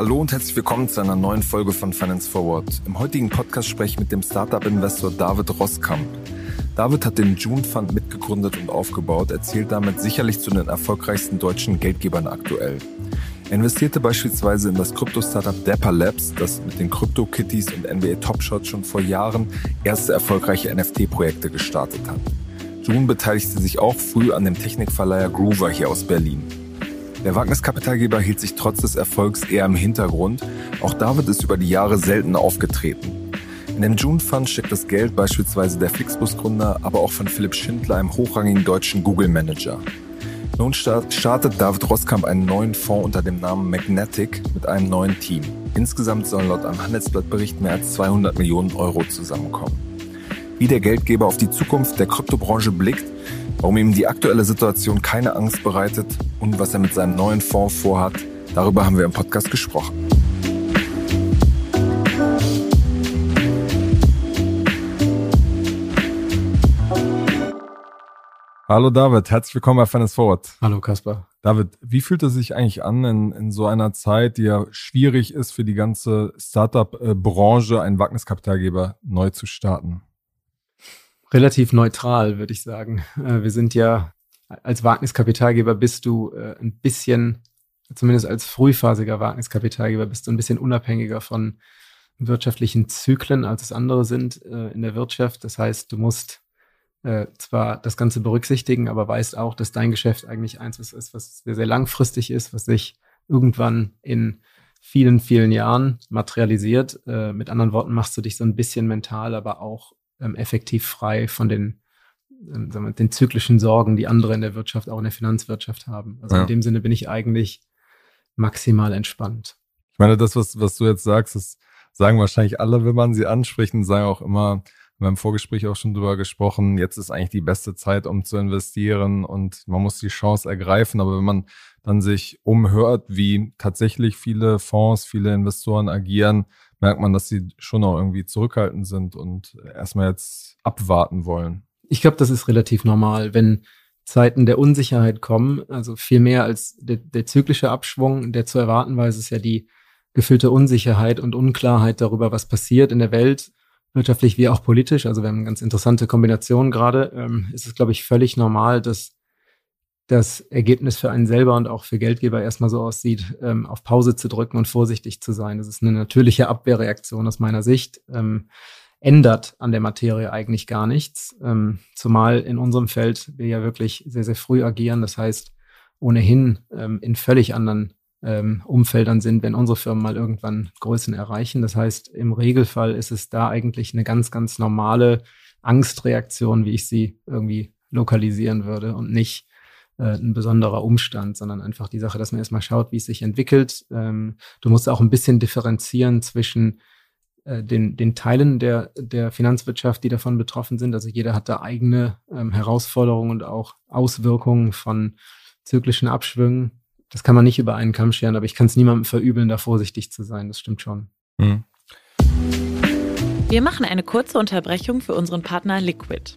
Hallo und herzlich willkommen zu einer neuen Folge von Finance Forward. Im heutigen Podcast spreche ich mit dem Startup-Investor David Roskam. David hat den June Fund mitgegründet und aufgebaut, erzählt damit sicherlich zu den erfolgreichsten deutschen Geldgebern aktuell. Er investierte beispielsweise in das Krypto-Startup Dapper Labs, das mit den Crypto-Kitties und NBA Top Shot schon vor Jahren erste erfolgreiche NFT-Projekte gestartet hat. June beteiligte sich auch früh an dem Technikverleiher Groover hier aus Berlin. Der Wagniskapitalgeber hielt sich trotz des Erfolgs eher im Hintergrund. Auch David ist über die Jahre selten aufgetreten. In dem June Fund steckt das Geld beispielsweise der Flixbus-Gründer, aber auch von Philipp Schindler, einem hochrangigen deutschen Google-Manager. Nun startet David Roskamp einen neuen Fonds unter dem Namen Magnetic mit einem neuen Team. Insgesamt sollen laut einem Handelsblattbericht mehr als 200 Millionen Euro zusammenkommen. Wie der Geldgeber auf die Zukunft der Kryptobranche blickt, warum ihm die aktuelle Situation keine Angst bereitet und was er mit seinem neuen Fonds vorhat, darüber haben wir im Podcast gesprochen. Hallo David, herzlich willkommen bei Finance Forward. Hallo Kaspar. David, wie fühlt es sich eigentlich an, in, in so einer Zeit, die ja schwierig ist für die ganze Startup-Branche, einen Wagniskapitalgeber neu zu starten? Relativ neutral, würde ich sagen. Äh, wir sind ja als Wagniskapitalgeber bist du äh, ein bisschen, zumindest als frühphasiger Wagniskapitalgeber, bist du ein bisschen unabhängiger von wirtschaftlichen Zyklen, als es andere sind äh, in der Wirtschaft. Das heißt, du musst zwar das Ganze berücksichtigen, aber weißt auch, dass dein Geschäft eigentlich eins ist, was sehr, sehr langfristig ist, was sich irgendwann in vielen, vielen Jahren materialisiert. Äh, mit anderen Worten machst du dich so ein bisschen mental, aber auch ähm, effektiv frei von den, ähm, sagen wir, den zyklischen Sorgen, die andere in der Wirtschaft, auch in der Finanzwirtschaft haben. Also ja. in dem Sinne bin ich eigentlich maximal entspannt. Ich meine, das, was, was du jetzt sagst, das sagen wahrscheinlich alle, wenn man sie anspricht und sagen auch immer, wir haben im Vorgespräch auch schon drüber gesprochen, jetzt ist eigentlich die beste Zeit, um zu investieren und man muss die Chance ergreifen. Aber wenn man dann sich umhört, wie tatsächlich viele Fonds, viele Investoren agieren, merkt man, dass sie schon auch irgendwie zurückhaltend sind und erstmal jetzt abwarten wollen. Ich glaube, das ist relativ normal, wenn Zeiten der Unsicherheit kommen, also viel mehr als der, der zyklische Abschwung, der zu erwarten war, ist es ja die gefüllte Unsicherheit und Unklarheit darüber, was passiert in der Welt wirtschaftlich wie auch politisch. Also wir haben eine ganz interessante Kombination gerade. Ähm, ist es, glaube ich, völlig normal, dass das Ergebnis für einen selber und auch für Geldgeber erstmal so aussieht, ähm, auf Pause zu drücken und vorsichtig zu sein. Das ist eine natürliche Abwehrreaktion aus meiner Sicht. Ähm, ändert an der Materie eigentlich gar nichts. Ähm, zumal in unserem Feld wir ja wirklich sehr, sehr früh agieren. Das heißt, ohnehin ähm, in völlig anderen ähm, Umfeldern sind, wenn unsere Firmen mal irgendwann Größen erreichen. Das heißt, im Regelfall ist es da eigentlich eine ganz, ganz normale Angstreaktion, wie ich sie irgendwie lokalisieren würde und nicht ein besonderer Umstand, sondern einfach die Sache, dass man erstmal schaut, wie es sich entwickelt. Ähm, du musst auch ein bisschen differenzieren zwischen äh, den, den Teilen der, der Finanzwirtschaft, die davon betroffen sind. Also jeder hat da eigene ähm, Herausforderungen und auch Auswirkungen von zyklischen Abschwüngen das kann man nicht über einen Kamm scheren, aber ich kann es niemandem verübeln, da vorsichtig zu sein. Das stimmt schon. Mhm. Wir machen eine kurze Unterbrechung für unseren Partner Liquid.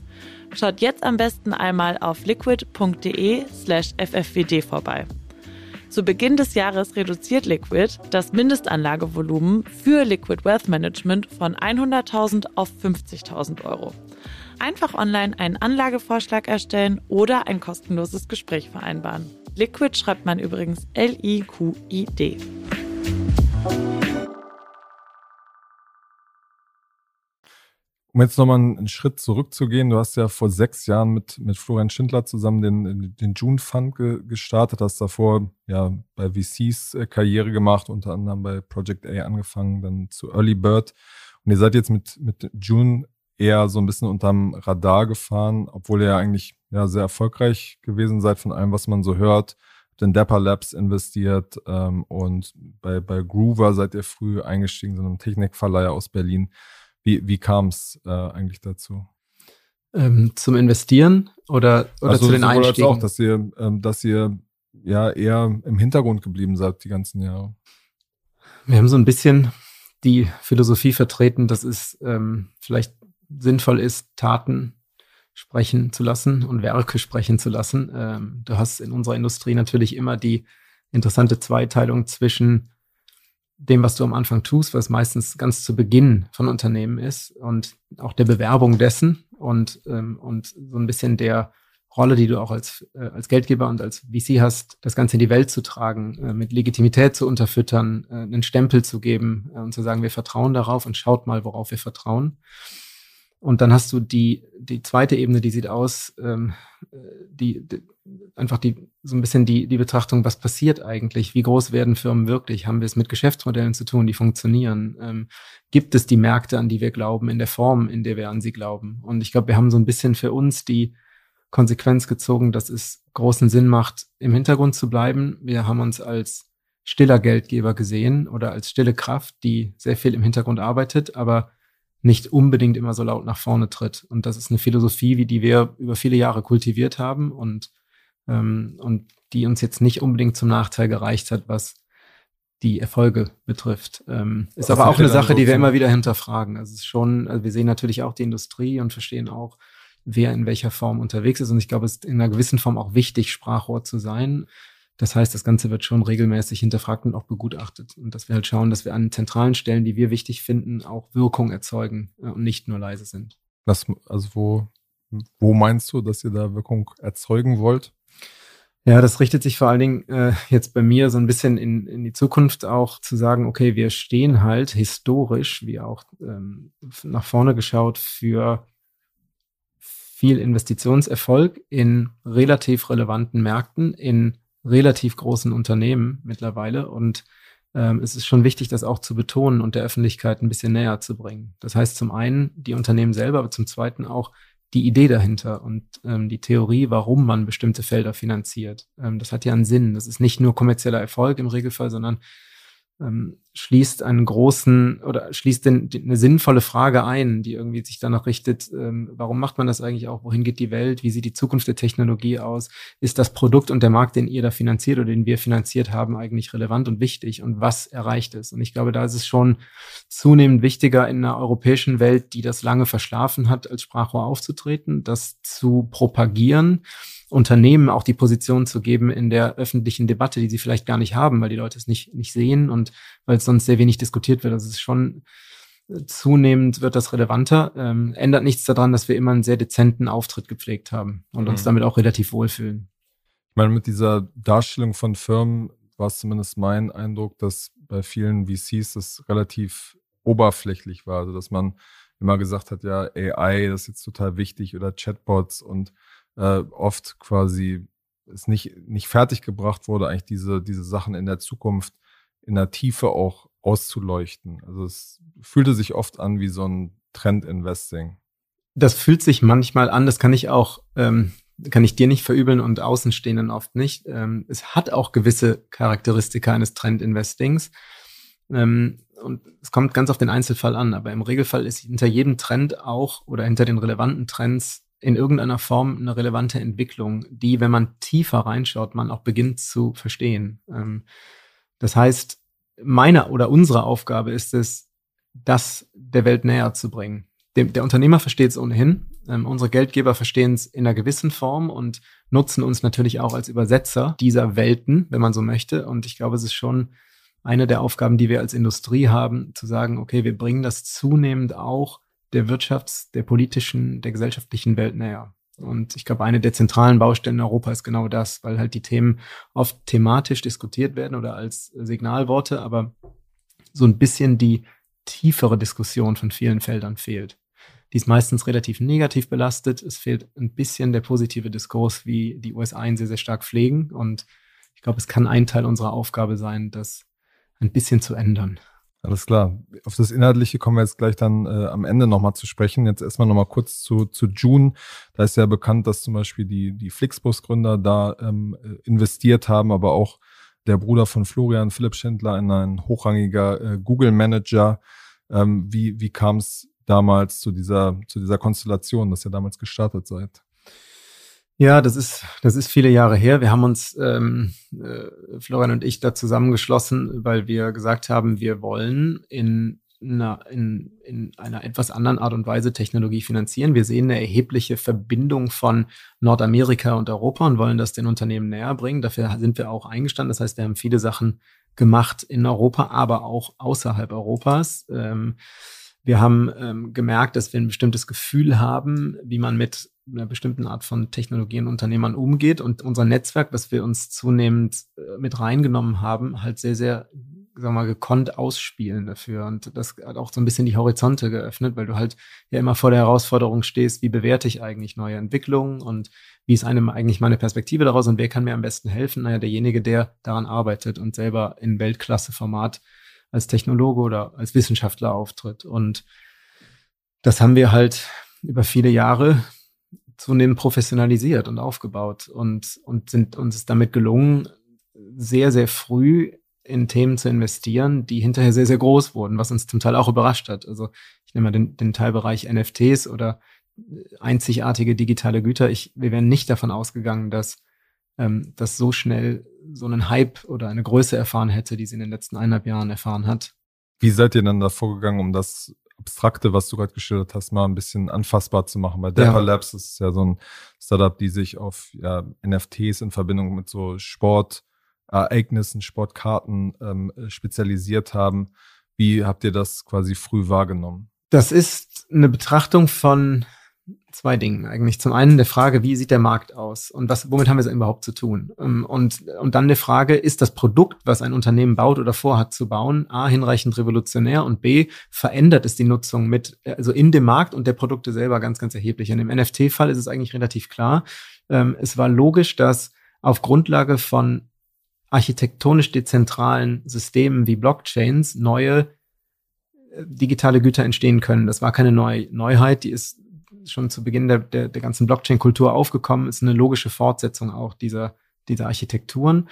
Schaut jetzt am besten einmal auf liquid.de slash ffwd vorbei. Zu Beginn des Jahres reduziert Liquid das Mindestanlagevolumen für Liquid Wealth Management von 100.000 auf 50.000 Euro. Einfach online einen Anlagevorschlag erstellen oder ein kostenloses Gespräch vereinbaren. Liquid schreibt man übrigens L-I-Q-I-D. Um jetzt nochmal einen Schritt zurückzugehen, du hast ja vor sechs Jahren mit, mit Florian Schindler zusammen den, den June Fund ge, gestartet, hast davor ja bei VCs äh, Karriere gemacht, unter anderem bei Project A angefangen, dann zu Early Bird. Und ihr seid jetzt mit, mit June eher so ein bisschen unterm Radar gefahren, obwohl ihr ja eigentlich ja, sehr erfolgreich gewesen seid von allem, was man so hört. Den Dapper Labs investiert ähm, und bei, bei Groover seid ihr früh eingestiegen, so einem Technikverleiher aus Berlin. Wie, wie kam es äh, eigentlich dazu? Ähm, zum Investieren oder, oder also, zu den Einstiegen? auch, dass ihr, ähm, dass ihr ja eher im Hintergrund geblieben seid die ganzen Jahre. Wir haben so ein bisschen die Philosophie vertreten, dass es ähm, vielleicht sinnvoll ist, Taten sprechen zu lassen und Werke sprechen zu lassen. Ähm, du hast in unserer Industrie natürlich immer die interessante Zweiteilung zwischen dem, was du am Anfang tust, was meistens ganz zu Beginn von Unternehmen ist und auch der Bewerbung dessen und, ähm, und so ein bisschen der Rolle, die du auch als, äh, als Geldgeber und als VC hast, das Ganze in die Welt zu tragen, äh, mit Legitimität zu unterfüttern, äh, einen Stempel zu geben äh, und zu sagen, wir vertrauen darauf und schaut mal, worauf wir vertrauen. Und dann hast du die, die zweite Ebene, die sieht aus, ähm, die, die einfach die so ein bisschen die, die Betrachtung, was passiert eigentlich? Wie groß werden Firmen wirklich? Haben wir es mit Geschäftsmodellen zu tun, die funktionieren? Ähm, gibt es die Märkte, an die wir glauben, in der Form, in der wir an sie glauben? Und ich glaube, wir haben so ein bisschen für uns die Konsequenz gezogen, dass es großen Sinn macht, im Hintergrund zu bleiben. Wir haben uns als stiller Geldgeber gesehen oder als stille Kraft, die sehr viel im Hintergrund arbeitet, aber nicht unbedingt immer so laut nach vorne tritt. Und das ist eine Philosophie, wie die wir über viele Jahre kultiviert haben und, ähm, und die uns jetzt nicht unbedingt zum Nachteil gereicht hat, was die Erfolge betrifft. Ähm, ist was aber auch eine Sache, die wir immer wieder hinterfragen. Also es ist schon, also wir sehen natürlich auch die Industrie und verstehen auch, wer in welcher Form unterwegs ist. Und ich glaube, es ist in einer gewissen Form auch wichtig, Sprachrohr zu sein. Das heißt, das Ganze wird schon regelmäßig hinterfragt und auch begutachtet. Und dass wir halt schauen, dass wir an zentralen Stellen, die wir wichtig finden, auch Wirkung erzeugen äh, und nicht nur leise sind. Was, also wo, wo meinst du, dass ihr da Wirkung erzeugen wollt? Ja, das richtet sich vor allen Dingen äh, jetzt bei mir so ein bisschen in, in die Zukunft auch zu sagen, okay, wir stehen halt historisch, wie auch ähm, nach vorne geschaut, für viel Investitionserfolg in relativ relevanten Märkten, in relativ großen Unternehmen mittlerweile und ähm, es ist schon wichtig, das auch zu betonen und der Öffentlichkeit ein bisschen näher zu bringen. Das heißt zum einen die Unternehmen selber, aber zum zweiten auch die Idee dahinter und ähm, die Theorie, warum man bestimmte Felder finanziert. Ähm, das hat ja einen Sinn. Das ist nicht nur kommerzieller Erfolg im Regelfall, sondern ähm, schließt einen großen oder schließt den, die, eine sinnvolle Frage ein, die irgendwie sich danach richtet, ähm, warum macht man das eigentlich auch? Wohin geht die Welt? Wie sieht die Zukunft der Technologie aus? Ist das Produkt und der Markt, den ihr da finanziert oder den wir finanziert haben, eigentlich relevant und wichtig? Und was erreicht es? Und ich glaube, da ist es schon zunehmend wichtiger in einer europäischen Welt, die das lange verschlafen hat, als Sprachrohr aufzutreten, das zu propagieren Unternehmen auch die Position zu geben in der öffentlichen Debatte, die sie vielleicht gar nicht haben, weil die Leute es nicht, nicht sehen und weil es sonst sehr wenig diskutiert wird. Also es ist schon äh, zunehmend wird das relevanter. Ähm, ändert nichts daran, dass wir immer einen sehr dezenten Auftritt gepflegt haben und mhm. uns damit auch relativ wohlfühlen. Ich meine, mit dieser Darstellung von Firmen war es zumindest mein Eindruck, dass bei vielen VCs das relativ oberflächlich war. Also dass man immer gesagt hat, ja, AI, das ist jetzt total wichtig oder Chatbots und äh, oft quasi es nicht, nicht fertiggebracht wurde, eigentlich diese, diese Sachen in der Zukunft in der Tiefe auch auszuleuchten. Also es fühlte sich oft an wie so ein Trend-Investing. Das fühlt sich manchmal an, das kann ich auch, ähm, kann ich dir nicht verübeln und Außenstehenden oft nicht. Ähm, es hat auch gewisse Charakteristika eines Trend-Investings. Ähm, und es kommt ganz auf den Einzelfall an, aber im Regelfall ist hinter jedem Trend auch oder hinter den relevanten Trends in irgendeiner Form eine relevante Entwicklung, die, wenn man tiefer reinschaut, man auch beginnt zu verstehen. Ähm, das heißt, meine oder unsere Aufgabe ist es, das der Welt näher zu bringen. Dem, der Unternehmer versteht es ohnehin. Ähm, unsere Geldgeber verstehen es in einer gewissen Form und nutzen uns natürlich auch als Übersetzer dieser Welten, wenn man so möchte. Und ich glaube, es ist schon eine der Aufgaben, die wir als Industrie haben, zu sagen, okay, wir bringen das zunehmend auch der Wirtschafts-, der politischen, der gesellschaftlichen Welt näher. Und ich glaube, eine der zentralen Baustellen in Europa ist genau das, weil halt die Themen oft thematisch diskutiert werden oder als Signalworte, aber so ein bisschen die tiefere Diskussion von vielen Feldern fehlt. Die ist meistens relativ negativ belastet. Es fehlt ein bisschen der positive Diskurs, wie die USA ihn sehr, sehr stark pflegen. Und ich glaube, es kann ein Teil unserer Aufgabe sein, das ein bisschen zu ändern. Alles klar. Auf das Inhaltliche kommen wir jetzt gleich dann äh, am Ende nochmal zu sprechen. Jetzt erstmal nochmal kurz zu, zu June. Da ist ja bekannt, dass zum Beispiel die, die Flixbus-Gründer da ähm, investiert haben, aber auch der Bruder von Florian, Philipp Schindler, in ein hochrangiger äh, Google-Manager. Ähm, wie wie kam es damals zu dieser, zu dieser Konstellation, dass ihr damals gestartet seid? Ja, das ist, das ist viele Jahre her. Wir haben uns, ähm, äh, Florian und ich, da zusammengeschlossen, weil wir gesagt haben, wir wollen in einer, in, in einer etwas anderen Art und Weise Technologie finanzieren. Wir sehen eine erhebliche Verbindung von Nordamerika und Europa und wollen das den Unternehmen näher bringen. Dafür sind wir auch eingestanden. Das heißt, wir haben viele Sachen gemacht in Europa, aber auch außerhalb Europas. Ähm, wir haben ähm, gemerkt, dass wir ein bestimmtes Gefühl haben, wie man mit einer bestimmten Art von Technologien Unternehmern umgeht und unser Netzwerk, was wir uns zunehmend äh, mit reingenommen haben, halt sehr, sehr, sagen wir mal, gekonnt ausspielen dafür. Und das hat auch so ein bisschen die Horizonte geöffnet, weil du halt ja immer vor der Herausforderung stehst, wie bewerte ich eigentlich neue Entwicklungen und wie ist einem eigentlich meine Perspektive daraus und wer kann mir am besten helfen? Naja, derjenige, der daran arbeitet und selber in Weltklasse-Format als Technologe oder als Wissenschaftler auftritt. Und das haben wir halt über viele Jahre zunehmend professionalisiert und aufgebaut und, und sind uns damit gelungen, sehr, sehr früh in Themen zu investieren, die hinterher sehr, sehr groß wurden, was uns zum Teil auch überrascht hat. Also ich nehme mal den, den Teilbereich NFTs oder einzigartige digitale Güter. Ich, wir wären nicht davon ausgegangen, dass ähm, das so schnell so einen Hype oder eine Größe erfahren hätte, die sie in den letzten eineinhalb Jahren erfahren hat. Wie seid ihr dann da vorgegangen, um das Abstrakte, was du gerade geschildert hast, mal ein bisschen anfassbar zu machen? Bei Dapper ja. Labs ist ja so ein Startup, die sich auf ja, NFTs in Verbindung mit so Sportereignissen, Sportkarten ähm, spezialisiert haben. Wie habt ihr das quasi früh wahrgenommen? Das ist eine Betrachtung von zwei Dingen eigentlich. Zum einen der Frage, wie sieht der Markt aus und was, womit haben wir es überhaupt zu tun? Ähm, und, und dann der Frage, ist das Produkt, was ein Unternehmen baut oder vorhat zu bauen, A, hinreichend revolutionär und B, verändert es die Nutzung mit, also in dem Markt und der Produkte selber ganz, ganz erheblich. In dem NFT-Fall ist es eigentlich relativ klar. Ähm, es war logisch, dass auf Grundlage von architektonisch dezentralen Systemen wie Blockchains neue äh, digitale Güter entstehen können. Das war keine Neu Neuheit, die ist schon zu Beginn der, der, der ganzen Blockchain-Kultur aufgekommen, ist eine logische Fortsetzung auch dieser, dieser Architekturen.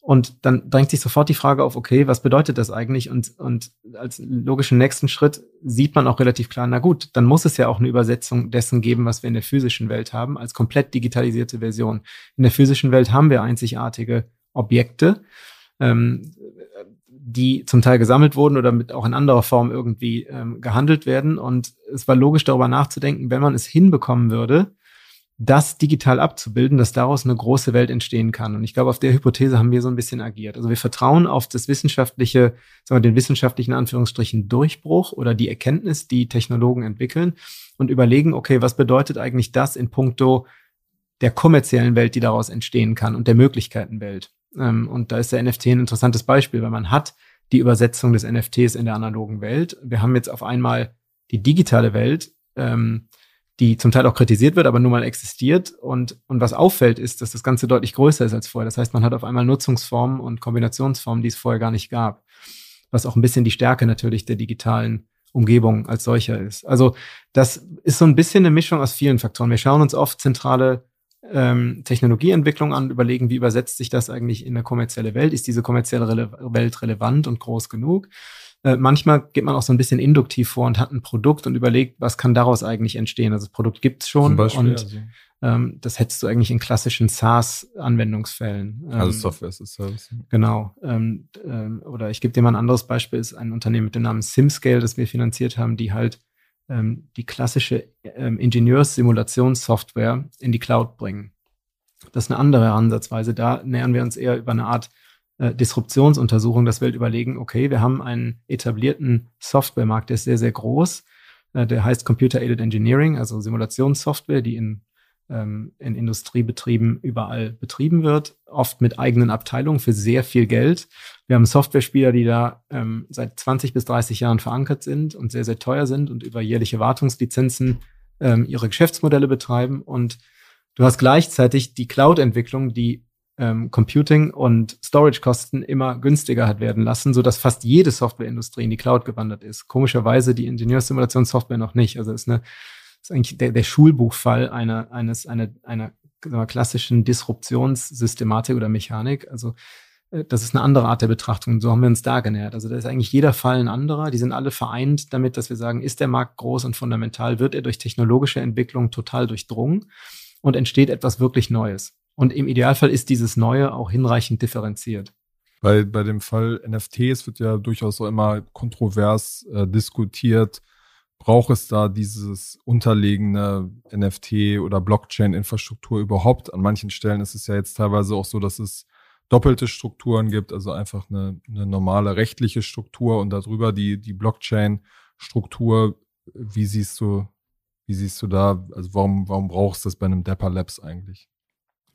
Und dann drängt sich sofort die Frage auf, okay, was bedeutet das eigentlich? Und, und als logischen nächsten Schritt sieht man auch relativ klar, na gut, dann muss es ja auch eine Übersetzung dessen geben, was wir in der physischen Welt haben, als komplett digitalisierte Version. In der physischen Welt haben wir einzigartige Objekte. Ähm, die zum Teil gesammelt wurden oder mit auch in anderer Form irgendwie ähm, gehandelt werden. Und es war logisch darüber nachzudenken, wenn man es hinbekommen würde, das digital abzubilden, dass daraus eine große Welt entstehen kann. Und ich glaube, auf der Hypothese haben wir so ein bisschen agiert. Also wir vertrauen auf das wissenschaftliche, sagen wir, den wissenschaftlichen Anführungsstrichen Durchbruch oder die Erkenntnis, die Technologen entwickeln und überlegen, okay, was bedeutet eigentlich das in puncto der kommerziellen Welt, die daraus entstehen kann und der Möglichkeitenwelt? Ähm, und da ist der NFT ein interessantes Beispiel, weil man hat die Übersetzung des NFTs in der analogen Welt. Wir haben jetzt auf einmal die digitale Welt, ähm, die zum Teil auch kritisiert wird, aber nun mal existiert. Und, und was auffällt, ist, dass das Ganze deutlich größer ist als vorher. Das heißt, man hat auf einmal Nutzungsformen und Kombinationsformen, die es vorher gar nicht gab. Was auch ein bisschen die Stärke natürlich der digitalen Umgebung als solcher ist. Also das ist so ein bisschen eine Mischung aus vielen Faktoren. Wir schauen uns oft zentrale ähm, Technologieentwicklung an, überlegen, wie übersetzt sich das eigentlich in eine kommerzielle Welt? Ist diese kommerzielle Rele Welt relevant und groß genug? Äh, manchmal geht man auch so ein bisschen induktiv vor und hat ein Produkt und überlegt, was kann daraus eigentlich entstehen? Also das Produkt gibt's schon Beispiel, und also. ähm, das hättest du eigentlich in klassischen SaaS-Anwendungsfällen. Ähm, also Software as a Service. Genau. Ähm, ähm, oder ich gebe dir mal ein anderes Beispiel, ist ein Unternehmen mit dem Namen SimScale, das wir finanziert haben, die halt ähm, die klassische ähm, Ingenieurssimulationssoftware in die Cloud bringen. Das ist eine andere Ansatzweise. Da nähern wir uns eher über eine Art äh, Disruptionsuntersuchung, dass wir halt überlegen, okay, wir haben einen etablierten Softwaremarkt, der ist sehr, sehr groß. Äh, der heißt Computer Aided Engineering, also Simulationssoftware, die in ähm, in Industriebetrieben überall betrieben wird, oft mit eigenen Abteilungen für sehr viel Geld. Wir haben Softwarespieler, die da ähm, seit 20 bis 30 Jahren verankert sind und sehr, sehr teuer sind und über jährliche Wartungslizenzen ähm, ihre Geschäftsmodelle betreiben. Und du hast gleichzeitig die Cloud-Entwicklung, die ähm, Computing und Storage-Kosten immer günstiger hat werden lassen, so dass fast jede Softwareindustrie in die Cloud gewandert ist. Komischerweise die Ingenieurssimulationssoftware noch nicht. Also ist eine ist eigentlich der, der Schulbuchfall einer eines einer einer wir, klassischen Disruptionssystematik oder Mechanik. Also äh, das ist eine andere Art der Betrachtung. So haben wir uns da genähert. Also da ist eigentlich jeder Fall ein anderer. Die sind alle vereint damit, dass wir sagen, ist der Markt groß und fundamental, wird er durch technologische Entwicklung total durchdrungen und entsteht etwas wirklich Neues. Und im Idealfall ist dieses Neue auch hinreichend differenziert. Bei, bei dem Fall NFTs wird ja durchaus auch immer kontrovers äh, diskutiert. Braucht es da dieses unterlegene NFT oder Blockchain-Infrastruktur überhaupt? An manchen Stellen ist es ja jetzt teilweise auch so, dass es doppelte Strukturen gibt, also einfach eine, eine normale rechtliche Struktur und darüber die, die Blockchain-Struktur. Wie siehst du, wie siehst du da, also warum, warum brauchst du das bei einem Dapper Labs eigentlich?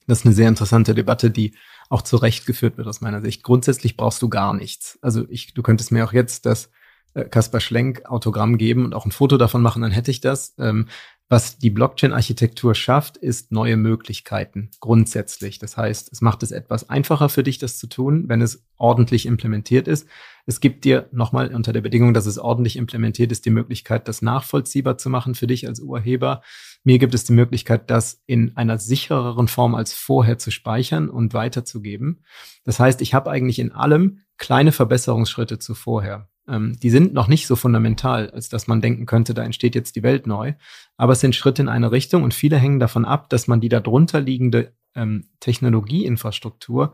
Das ist eine sehr interessante Debatte, die auch zu Recht geführt wird aus meiner Sicht. Grundsätzlich brauchst du gar nichts. Also ich, du könntest mir auch jetzt das äh, Kaspar Schlenk Autogramm geben und auch ein Foto davon machen, dann hätte ich das. Ähm, was die Blockchain-Architektur schafft, ist neue Möglichkeiten grundsätzlich. Das heißt, es macht es etwas einfacher für dich, das zu tun, wenn es ordentlich implementiert ist. Es gibt dir nochmal unter der Bedingung, dass es ordentlich implementiert ist, die Möglichkeit, das nachvollziehbar zu machen für dich als Urheber. Mir gibt es die Möglichkeit, das in einer sichereren Form als vorher zu speichern und weiterzugeben. Das heißt, ich habe eigentlich in allem kleine Verbesserungsschritte zu vorher. Ähm, die sind noch nicht so fundamental, als dass man denken könnte, da entsteht jetzt die Welt neu. Aber es sind Schritte in eine Richtung und viele hängen davon ab, dass man die darunter liegende ähm, Technologieinfrastruktur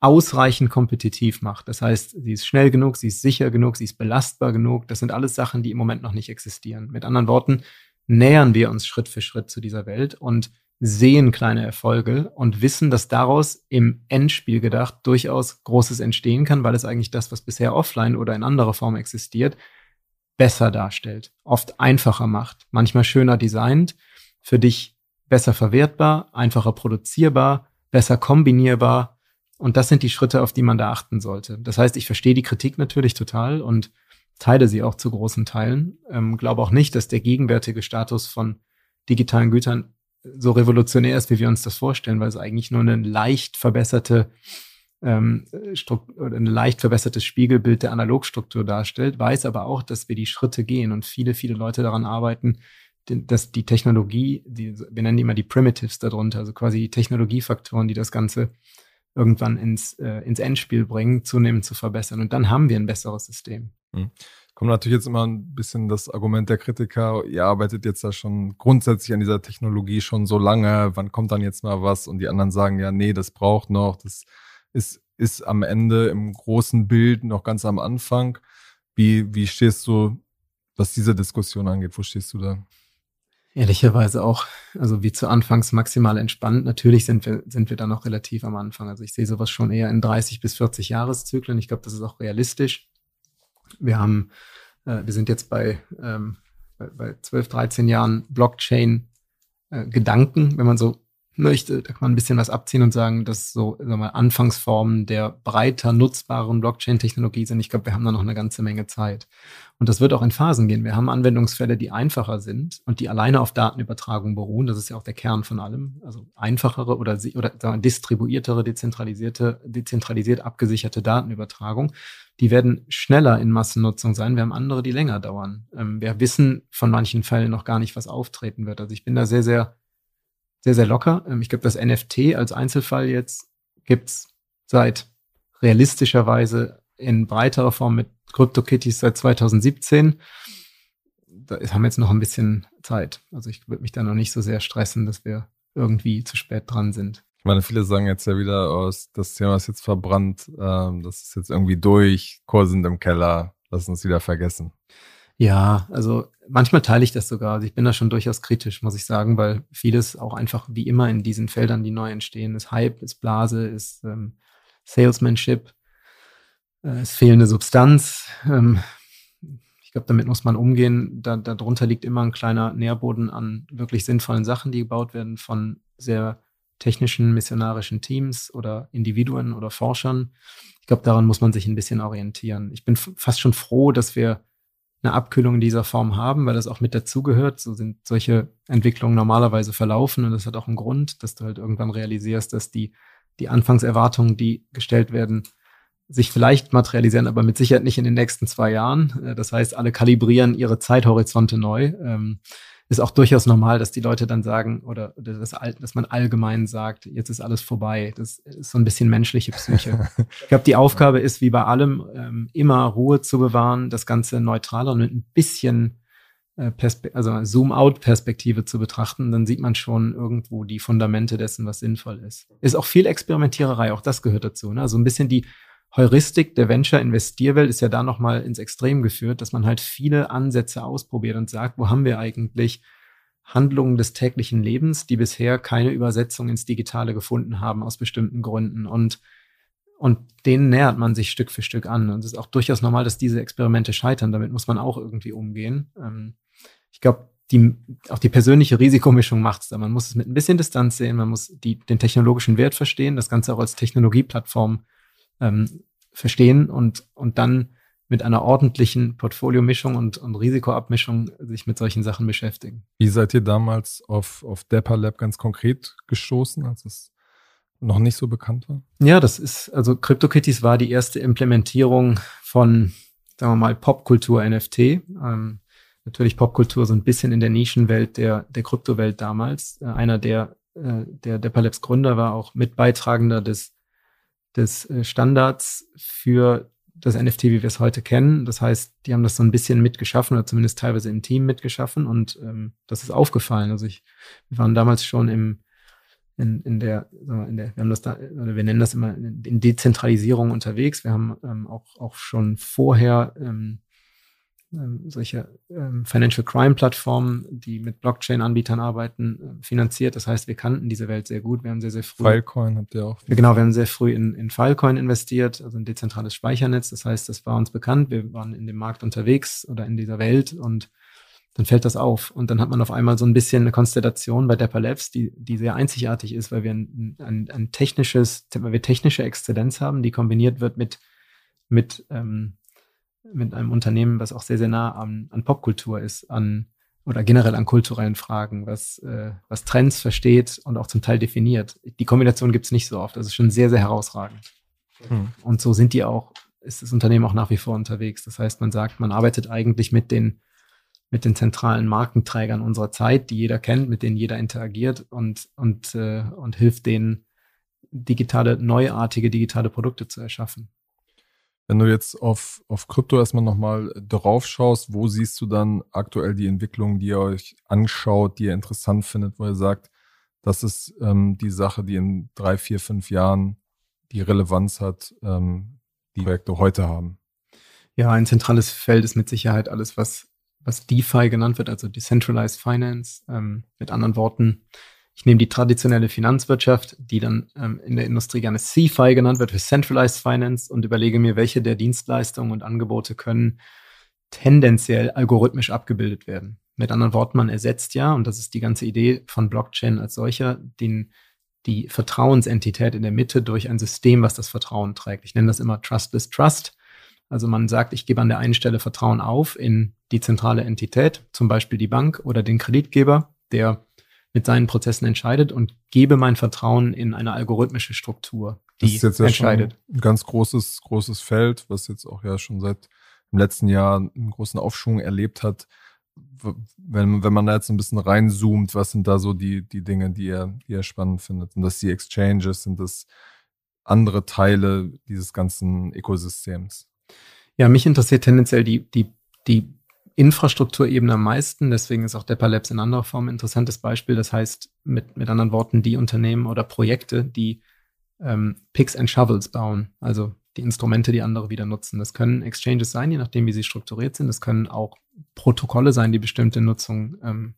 ausreichend kompetitiv macht. Das heißt, sie ist schnell genug, sie ist sicher genug, sie ist belastbar genug. Das sind alles Sachen, die im Moment noch nicht existieren. Mit anderen Worten, nähern wir uns Schritt für Schritt zu dieser Welt und sehen kleine Erfolge und wissen, dass daraus im Endspiel gedacht durchaus Großes entstehen kann, weil es eigentlich das, was bisher offline oder in anderer Form existiert, besser darstellt, oft einfacher macht, manchmal schöner designt, für dich besser verwertbar, einfacher produzierbar, besser kombinierbar. Und das sind die Schritte, auf die man da achten sollte. Das heißt, ich verstehe die Kritik natürlich total und teile sie auch zu großen Teilen. Ähm, glaube auch nicht, dass der gegenwärtige Status von digitalen Gütern so revolutionär ist, wie wir uns das vorstellen, weil es eigentlich nur eine leicht verbesserte ähm, oder ein leicht verbessertes Spiegelbild der Analogstruktur darstellt, weiß aber auch, dass wir die Schritte gehen und viele, viele Leute daran arbeiten, dass die Technologie, die, wir nennen die immer die Primitives darunter, also quasi die Technologiefaktoren, die das Ganze irgendwann ins, äh, ins Endspiel bringen, zunehmend zu verbessern. Und dann haben wir ein besseres System. Mhm kommt natürlich jetzt immer ein bisschen das Argument der Kritiker, ihr arbeitet jetzt da schon grundsätzlich an dieser Technologie schon so lange, wann kommt dann jetzt mal was? Und die anderen sagen, ja, nee, das braucht noch, das ist, ist am Ende im großen Bild noch ganz am Anfang. Wie, wie stehst du, was diese Diskussion angeht? Wo stehst du da? Ehrlicherweise auch, also wie zu Anfangs maximal entspannt. Natürlich sind wir, sind wir da noch relativ am Anfang. Also ich sehe sowas schon eher in 30 bis 40 Jahreszyklen. Ich glaube, das ist auch realistisch. Wir haben, äh, wir sind jetzt bei, ähm, bei, bei 12, 13 Jahren Blockchain-Gedanken, äh, wenn man so möchte, da kann man ein bisschen was abziehen und sagen, dass so sagen wir, mal, Anfangsformen der breiter nutzbaren Blockchain-Technologie sind. Ich glaube, wir haben da noch eine ganze Menge Zeit. Und das wird auch in Phasen gehen. Wir haben Anwendungsfälle, die einfacher sind und die alleine auf Datenübertragung beruhen. Das ist ja auch der Kern von allem. Also einfachere oder, oder sagen wir, distribuiertere, dezentralisierte, dezentralisiert abgesicherte Datenübertragung. Die werden schneller in Massennutzung sein. Wir haben andere, die länger dauern. Ähm, wir wissen von manchen Fällen noch gar nicht, was auftreten wird. Also ich bin da sehr, sehr sehr, sehr locker. Ähm, ich glaube, das NFT als Einzelfall jetzt gibt's seit realistischerweise in breiterer Form mit CryptoKitties seit 2017. Da haben wir jetzt noch ein bisschen Zeit. Also ich würde mich da noch nicht so sehr stressen, dass wir irgendwie zu spät dran sind. Ich meine, viele sagen jetzt ja wieder, oh, das Thema ist jetzt verbrannt, ähm, das ist jetzt irgendwie durch, Kurse sind im Keller, lass uns wieder vergessen. Ja, also manchmal teile ich das sogar. Also ich bin da schon durchaus kritisch, muss ich sagen, weil vieles auch einfach wie immer in diesen Feldern, die neu entstehen, ist Hype, ist Blase, ist ähm, Salesmanship, äh, ist fehlende Substanz. Ähm, ich glaube, damit muss man umgehen. Da, darunter liegt immer ein kleiner Nährboden an wirklich sinnvollen Sachen, die gebaut werden von sehr technischen, missionarischen Teams oder Individuen oder Forschern. Ich glaube, daran muss man sich ein bisschen orientieren. Ich bin fast schon froh, dass wir eine Abkühlung in dieser Form haben, weil das auch mit dazugehört. So sind solche Entwicklungen normalerweise verlaufen und das hat auch einen Grund, dass du halt irgendwann realisierst, dass die, die Anfangserwartungen, die gestellt werden, sich vielleicht materialisieren, aber mit Sicherheit nicht in den nächsten zwei Jahren. Äh, das heißt, alle kalibrieren ihre Zeithorizonte neu. Ist auch durchaus normal, dass die Leute dann sagen oder, oder das, dass man allgemein sagt, jetzt ist alles vorbei. Das ist so ein bisschen menschliche Psyche. ich glaube, die Aufgabe ist wie bei allem ähm, immer Ruhe zu bewahren, das Ganze neutraler und mit ein bisschen äh, also Zoom-out-Perspektive zu betrachten, dann sieht man schon irgendwo die Fundamente dessen, was sinnvoll ist. Ist auch viel Experimentiererei, auch das gehört dazu. Ne? Also ein bisschen die Heuristik der Venture-Investierwelt ist ja da nochmal ins Extrem geführt, dass man halt viele Ansätze ausprobiert und sagt, wo haben wir eigentlich Handlungen des täglichen Lebens, die bisher keine Übersetzung ins Digitale gefunden haben aus bestimmten Gründen und und denen nähert man sich Stück für Stück an. Und es ist auch durchaus normal, dass diese Experimente scheitern. Damit muss man auch irgendwie umgehen. Ähm, ich glaube, die, auch die persönliche Risikomischung macht es da. Man muss es mit ein bisschen Distanz sehen, man muss die, den technologischen Wert verstehen, das Ganze auch als Technologieplattform ähm, verstehen und, und dann mit einer ordentlichen Portfoliomischung und, und Risikoabmischung sich mit solchen Sachen beschäftigen. Wie seid ihr damals auf, auf Dapper Lab ganz konkret gestoßen, als es noch nicht so bekannt war? Ja, das ist, also CryptoKitties war die erste Implementierung von, sagen wir mal, Popkultur NFT. Ähm, natürlich Popkultur so ein bisschen in der Nischenwelt der, der Kryptowelt damals. Äh, einer der, äh, der Dapper Labs Gründer war auch Mitbeitragender des des äh, Standards für das NFT, wie wir es heute kennen. Das heißt, die haben das so ein bisschen mitgeschaffen oder zumindest teilweise im Team mitgeschaffen und ähm, das ist aufgefallen. Also ich, wir waren damals schon im in, in der, in der, wir haben das da, oder wir nennen das immer in Dezentralisierung unterwegs. Wir haben ähm, auch, auch schon vorher ähm, ähm, solche ähm, Financial Crime Plattformen, die mit Blockchain-Anbietern arbeiten, äh, finanziert. Das heißt, wir kannten diese Welt sehr gut. Wir haben sehr, sehr früh. Filecoin habt ihr auch. Genau, wir haben sehr früh in, in Filecoin investiert, also ein dezentrales Speichernetz. Das heißt, das war uns bekannt. Wir waren in dem Markt unterwegs oder in dieser Welt und dann fällt das auf. Und dann hat man auf einmal so ein bisschen eine Konstellation bei Dapper Labs, die, die sehr einzigartig ist, weil wir ein, ein, ein technisches, weil wir technische Exzellenz haben, die kombiniert wird mit, mit ähm, mit einem Unternehmen, was auch sehr, sehr nah an, an Popkultur ist, an oder generell an kulturellen Fragen, was, äh, was Trends versteht und auch zum Teil definiert. Die Kombination gibt es nicht so oft. Das ist schon sehr, sehr herausragend. Hm. Und so sind die auch, ist das Unternehmen auch nach wie vor unterwegs. Das heißt, man sagt, man arbeitet eigentlich mit den, mit den zentralen Markenträgern unserer Zeit, die jeder kennt, mit denen jeder interagiert und, und, äh, und hilft denen, digitale, neuartige digitale Produkte zu erschaffen. Wenn du jetzt auf, auf Krypto erstmal nochmal drauf schaust, wo siehst du dann aktuell die Entwicklung, die ihr euch anschaut, die ihr interessant findet, wo ihr sagt, das ist ähm, die Sache, die in drei, vier, fünf Jahren die Relevanz hat, ähm, die Projekte heute haben? Ja, ein zentrales Feld ist mit Sicherheit alles, was, was DeFi genannt wird, also Decentralized Finance. Ähm, mit anderen Worten, ich nehme die traditionelle Finanzwirtschaft, die dann ähm, in der Industrie gerne CFI genannt wird, für Centralized Finance, und überlege mir, welche der Dienstleistungen und Angebote können tendenziell algorithmisch abgebildet werden. Mit anderen Worten, man ersetzt ja, und das ist die ganze Idee von Blockchain als solcher, den, die Vertrauensentität in der Mitte durch ein System, was das Vertrauen trägt. Ich nenne das immer Trustless Trust. Also man sagt, ich gebe an der einen Stelle Vertrauen auf in die zentrale Entität, zum Beispiel die Bank oder den Kreditgeber, der mit seinen Prozessen entscheidet und gebe mein Vertrauen in eine algorithmische Struktur, die das ist jetzt entscheidet. Ja ein ganz großes, großes Feld, was jetzt auch ja schon seit im letzten Jahr einen großen Aufschwung erlebt hat. Wenn, wenn man da jetzt ein bisschen reinzoomt, was sind da so die, die Dinge, die er, die er spannend findet? Sind das die Exchanges? Sind das andere Teile dieses ganzen Ökosystems? Ja, mich interessiert tendenziell die, die, die Infrastrukturebene am meisten. Deswegen ist auch Depper Labs in anderer Form ein interessantes Beispiel. Das heißt, mit, mit anderen Worten, die Unternehmen oder Projekte, die ähm, Picks and Shovels bauen, also die Instrumente, die andere wieder nutzen. Das können Exchanges sein, je nachdem, wie sie strukturiert sind. Das können auch Protokolle sein, die bestimmte Nutzung ähm,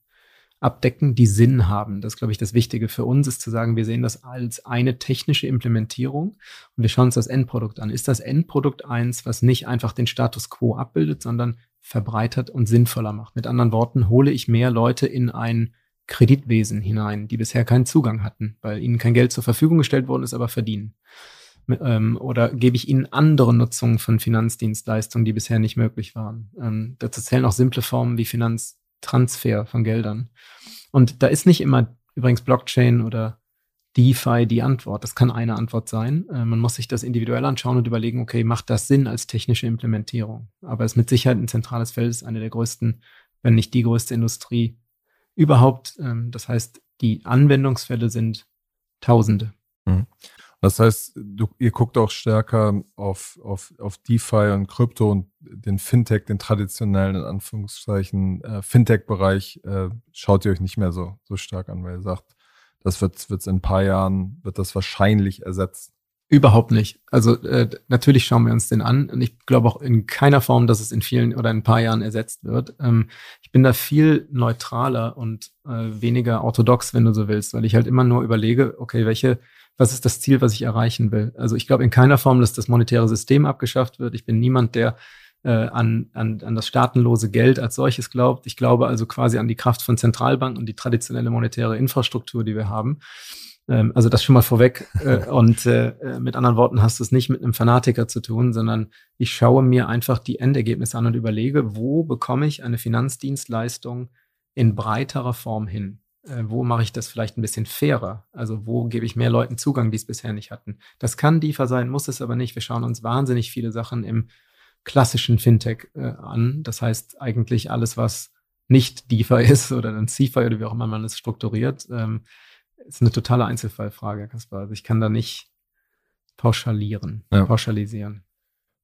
abdecken, die Sinn haben. Das ist, glaube ich, das Wichtige für uns, ist zu sagen, wir sehen das als eine technische Implementierung und wir schauen uns das Endprodukt an. Ist das Endprodukt eins, was nicht einfach den Status quo abbildet, sondern verbreitert und sinnvoller macht. Mit anderen Worten, hole ich mehr Leute in ein Kreditwesen hinein, die bisher keinen Zugang hatten, weil ihnen kein Geld zur Verfügung gestellt worden ist, aber verdienen. Ähm, oder gebe ich ihnen andere Nutzungen von Finanzdienstleistungen, die bisher nicht möglich waren. Ähm, dazu zählen auch simple Formen wie Finanztransfer von Geldern. Und da ist nicht immer übrigens Blockchain oder DeFi die Antwort. Das kann eine Antwort sein. Äh, man muss sich das individuell anschauen und überlegen, okay, macht das Sinn als technische Implementierung? Aber es ist mit Sicherheit ein zentrales Feld, ist eine der größten, wenn nicht die größte Industrie überhaupt. Ähm, das heißt, die Anwendungsfälle sind Tausende. Mhm. Das heißt, du, ihr guckt auch stärker auf, auf, auf DeFi und Krypto und den Fintech, den traditionellen, in Anführungszeichen, äh, Fintech-Bereich, äh, schaut ihr euch nicht mehr so, so stark an, weil ihr sagt, das wird es in ein paar Jahren, wird das wahrscheinlich ersetzt. Überhaupt nicht. Also äh, natürlich schauen wir uns den an und ich glaube auch in keiner Form, dass es in vielen oder in ein paar Jahren ersetzt wird. Ähm, ich bin da viel neutraler und äh, weniger orthodox, wenn du so willst, weil ich halt immer nur überlege, okay, welche, was ist das Ziel, was ich erreichen will? Also ich glaube in keiner Form, dass das monetäre System abgeschafft wird. Ich bin niemand, der äh, an, an, an das staatenlose Geld als solches glaubt. Ich glaube also quasi an die Kraft von Zentralbanken und die traditionelle monetäre Infrastruktur, die wir haben. Ähm, also das schon mal vorweg. Äh, und äh, äh, mit anderen Worten hast du es nicht mit einem Fanatiker zu tun, sondern ich schaue mir einfach die Endergebnisse an und überlege, wo bekomme ich eine Finanzdienstleistung in breiterer Form hin? Äh, wo mache ich das vielleicht ein bisschen fairer? Also wo gebe ich mehr Leuten Zugang, die es bisher nicht hatten? Das kann DeFi sein, muss es aber nicht. Wir schauen uns wahnsinnig viele Sachen im klassischen Fintech äh, an. Das heißt eigentlich alles, was nicht DeFi ist oder dann CeFi oder wie auch immer man es strukturiert, ähm, ist eine totale Einzelfallfrage, Kaspar. Also ich kann da nicht pauschalieren, ja. pauschalisieren.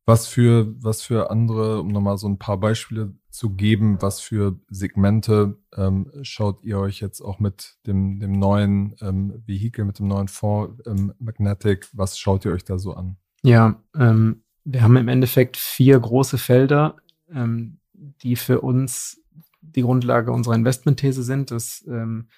Was für, was für andere, um nochmal so ein paar Beispiele zu geben, was für Segmente ähm, schaut ihr euch jetzt auch mit dem, dem neuen ähm, Vehikel, mit dem neuen Fonds ähm, Magnetic, was schaut ihr euch da so an? Ja, ähm, wir haben im Endeffekt vier große Felder, ähm, die für uns die Grundlage unserer Investmentthese sind. Das, ähm,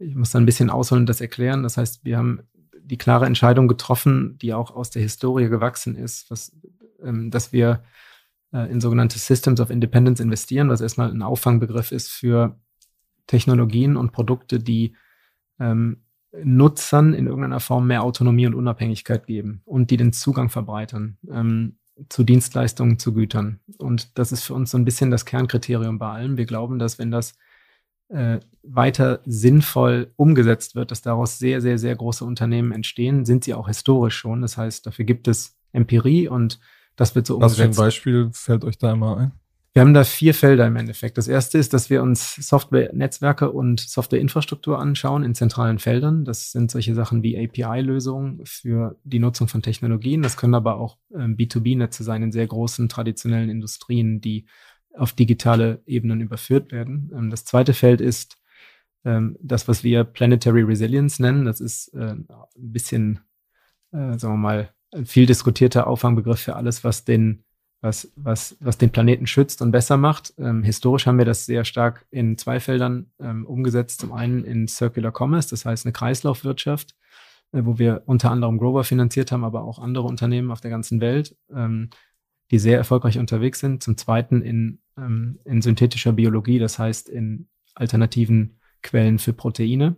ich muss da ein bisschen ausholen und das erklären. Das heißt, wir haben die klare Entscheidung getroffen, die auch aus der Historie gewachsen ist, was, ähm, dass wir äh, in sogenannte Systems of Independence investieren, was erstmal ein Auffangbegriff ist für Technologien und Produkte, die ähm, Nutzern in irgendeiner Form mehr Autonomie und Unabhängigkeit geben und die den Zugang verbreitern ähm, zu Dienstleistungen, zu Gütern. Und das ist für uns so ein bisschen das Kernkriterium bei allem. Wir glauben, dass wenn das äh, weiter sinnvoll umgesetzt wird, dass daraus sehr, sehr, sehr große Unternehmen entstehen, sind sie auch historisch schon. Das heißt, dafür gibt es Empirie und das wird so umgesetzt. Was für ein Beispiel fällt euch da immer ein? Wir haben da vier Felder im Endeffekt. Das erste ist, dass wir uns Software-Netzwerke und Software-Infrastruktur anschauen in zentralen Feldern. Das sind solche Sachen wie API-Lösungen für die Nutzung von Technologien. Das können aber auch ähm, B2B-Netze sein in sehr großen traditionellen Industrien, die auf digitale Ebenen überführt werden. Ähm, das zweite Feld ist ähm, das, was wir Planetary Resilience nennen. Das ist äh, ein bisschen, äh, sagen wir mal, ein viel diskutierter Auffangbegriff für alles, was den was, was, was den Planeten schützt und besser macht. Ähm, historisch haben wir das sehr stark in zwei Feldern umgesetzt. Zum einen in Circular Commerce, das heißt eine Kreislaufwirtschaft, äh, wo wir unter anderem Grover finanziert haben, aber auch andere Unternehmen auf der ganzen Welt, die sehr erfolgreich unterwegs sind. Zum zweiten in, ähm, in synthetischer Biologie, das heißt in alternativen Quellen für Proteine.